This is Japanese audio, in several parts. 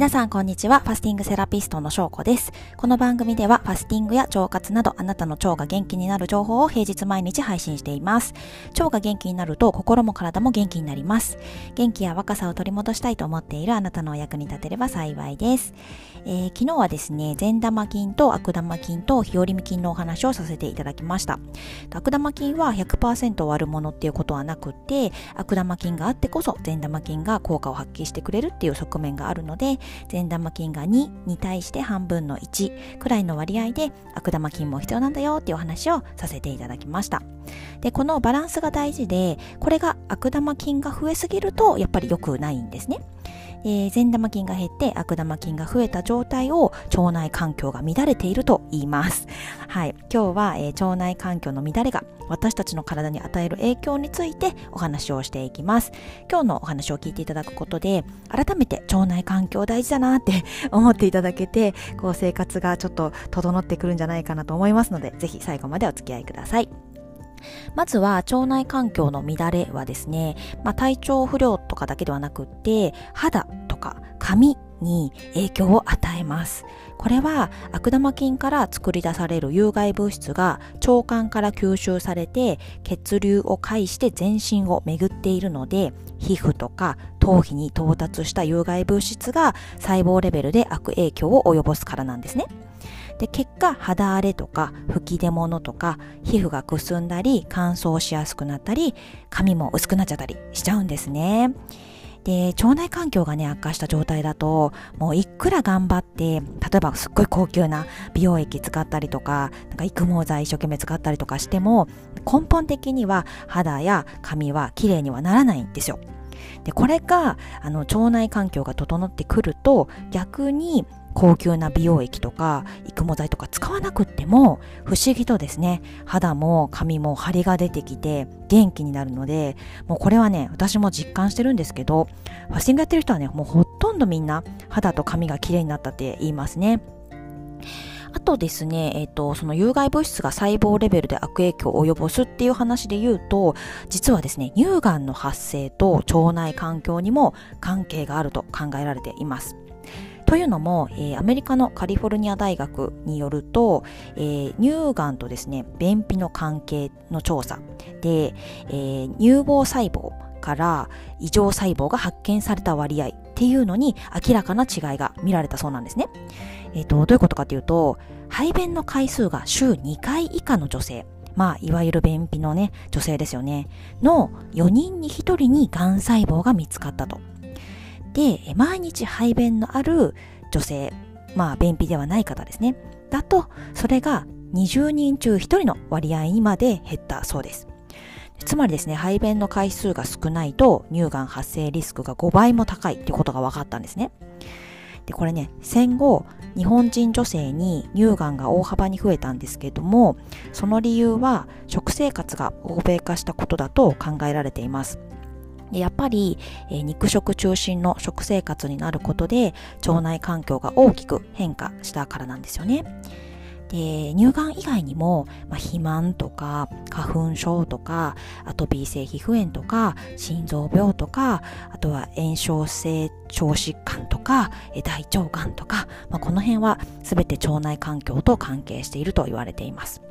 皆さんこんにちは。ファスティングセラピストの翔子です。この番組ではファスティングや腸活などあなたの腸が元気になる情報を平日毎日配信しています。腸が元気になると心も体も元気になります。元気や若さを取り戻したいと思っているあなたのお役に立てれば幸いです。えー、昨日はですね、善玉菌と悪玉菌と日和見菌のお話をさせていただきました。悪玉菌は100%悪者っていうことはなくって、悪玉菌があってこそ善玉菌が効果を発揮してくれるっていう側面があるので、善玉菌が2に対して半分の1くらいの割合で悪玉菌も必要なんだよっていうお話をさせていただきました。で、このバランスが大事で、これが悪玉菌が増えすぎるとやっぱり良くないんですね。え、善玉菌が減って悪玉菌が増えた状態を腸内環境が乱れていると言います。はい。今日は、えー、腸内環境の乱れが私たちの体に与える影響についてお話をしていきます。今日のお話を聞いていただくことで、改めて腸内環境大事だなって 思っていただけて、こう生活がちょっと整ってくるんじゃないかなと思いますので、ぜひ最後までお付き合いください。まずは腸内環境の乱れはですね、まあ、体調不良とかだけではなくって、肌とか髪に影響を与えます。これは悪玉菌から作り出される有害物質が腸管から吸収されて血流を介して全身を巡っているので皮膚とか頭皮に到達した有害物質が細胞レベルで悪影響を及ぼすからなんですね。で、結果、肌荒れとか吹き出物とか、皮膚がくすんだり、乾燥しやすくなったり、髪も薄くなっちゃったりしちゃうんですね。で、腸内環境がね、悪化した状態だと、もういくら頑張って、例えばすっごい高級な美容液使ったりとか、なんか育毛剤一生懸命使ったりとかしても、根本的には肌や髪は綺麗にはならないんですよ。で、これが、あの、腸内環境が整ってくると、逆に高級な美容液とか育毛剤とか使わなくっても不思議とですね肌も髪も張りが出てきて元気になるのでもうこれはね私も実感してるんですけどファスティングやってる人はねもうほとんどみんな肌と髪が綺麗になったって言いますねあとですね、えっ、ー、と、その有害物質が細胞レベルで悪影響を及ぼすっていう話で言うと、実はですね、乳がんの発生と腸内環境にも関係があると考えられています。というのも、えー、アメリカのカリフォルニア大学によると、えー、乳がんとですね、便秘の関係の調査で、えー、乳房細胞から異常細胞が発見された割合っていうのに明らかな違いが見られたそうなんですね。えっ、ー、と、どういうことかというと、排便の回数が週2回以下の女性、まあ、いわゆる便秘のね、女性ですよね、の4人に1人にがん細胞が見つかったと。で、毎日排便のある女性、まあ便秘ではない方ですね。だと、それが20人中1人の割合にまで減ったそうです。つまりですね、排便の回数が少ないと乳がん発生リスクが5倍も高いっていうことが分かったんですね。で、これね、戦後、日本人女性に乳がんが大幅に増えたんですけれども、その理由は食生活が欧米化したことだと考えられています。やっぱり、えー、肉食中心の食生活になることで腸内環境が大きく変化したからなんですよね。で、乳がん以外にも、まあ、肥満とか、花粉症とか、アトピー性皮膚炎とか、心臓病とか、あとは炎症性腸疾患とか、大腸がんとか、まあ、この辺は全て腸内環境と関係していると言われています。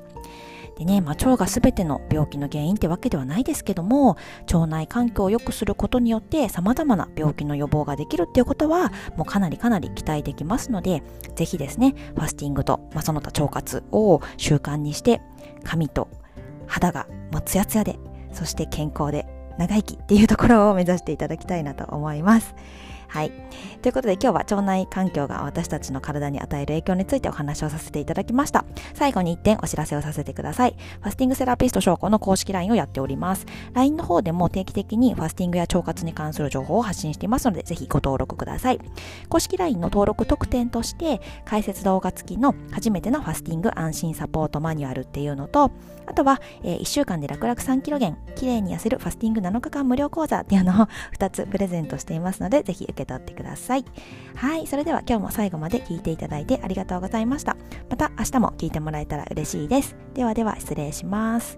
でね、まあ、腸が全ての病気の原因ってわけではないですけども、腸内環境を良くすることによって様々な病気の予防ができるっていうことは、もうかなりかなり期待できますので、ぜひですね、ファスティングと、まあ、その他腸活を習慣にして、髪と肌がもうツヤツヤで、そして健康で長生きっていうところを目指していただきたいなと思います。はい。ということで今日は腸内環境が私たちの体に与える影響についてお話をさせていただきました。最後に一点お知らせをさせてください。ファスティングセラピスト証拠の公式 LINE をやっております。LINE の方でも定期的にファスティングや腸活に関する情報を発信していますので、ぜひご登録ください。公式 LINE の登録特典として、解説動画付きの初めてのファスティング安心サポートマニュアルっていうのと、あとは、え、1週間で楽々3キロ減、綺麗に痩せるファスティング7日間無料講座っていうのを2つプレゼントしていますので、ぜひ受けけ取ってください。はいそれでは今日も最後まで聞いていただいてありがとうございました。また明日も聞いてもらえたら嬉しいです。ではでは失礼します。